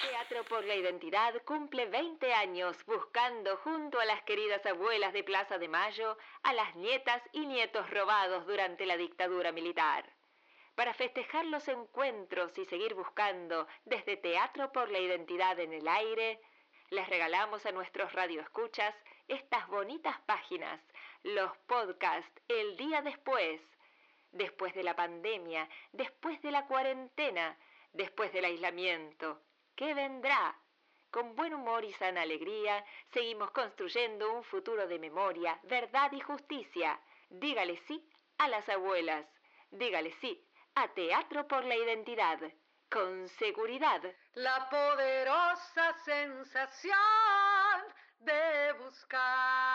Teatro por la Identidad cumple 20 años buscando junto a las queridas abuelas de Plaza de Mayo a las nietas y nietos robados durante la dictadura militar. Para festejar los encuentros y seguir buscando desde Teatro por la Identidad en el aire, les regalamos a nuestros radioescuchas estas bonitas páginas, los podcasts El día después, después de la pandemia, después de la cuarentena, después del aislamiento. ¿Qué vendrá? Con buen humor y sana alegría, seguimos construyendo un futuro de memoria, verdad y justicia. Dígale sí a las abuelas. Dígale sí a Teatro por la Identidad. Con seguridad. La poderosa sensación de buscar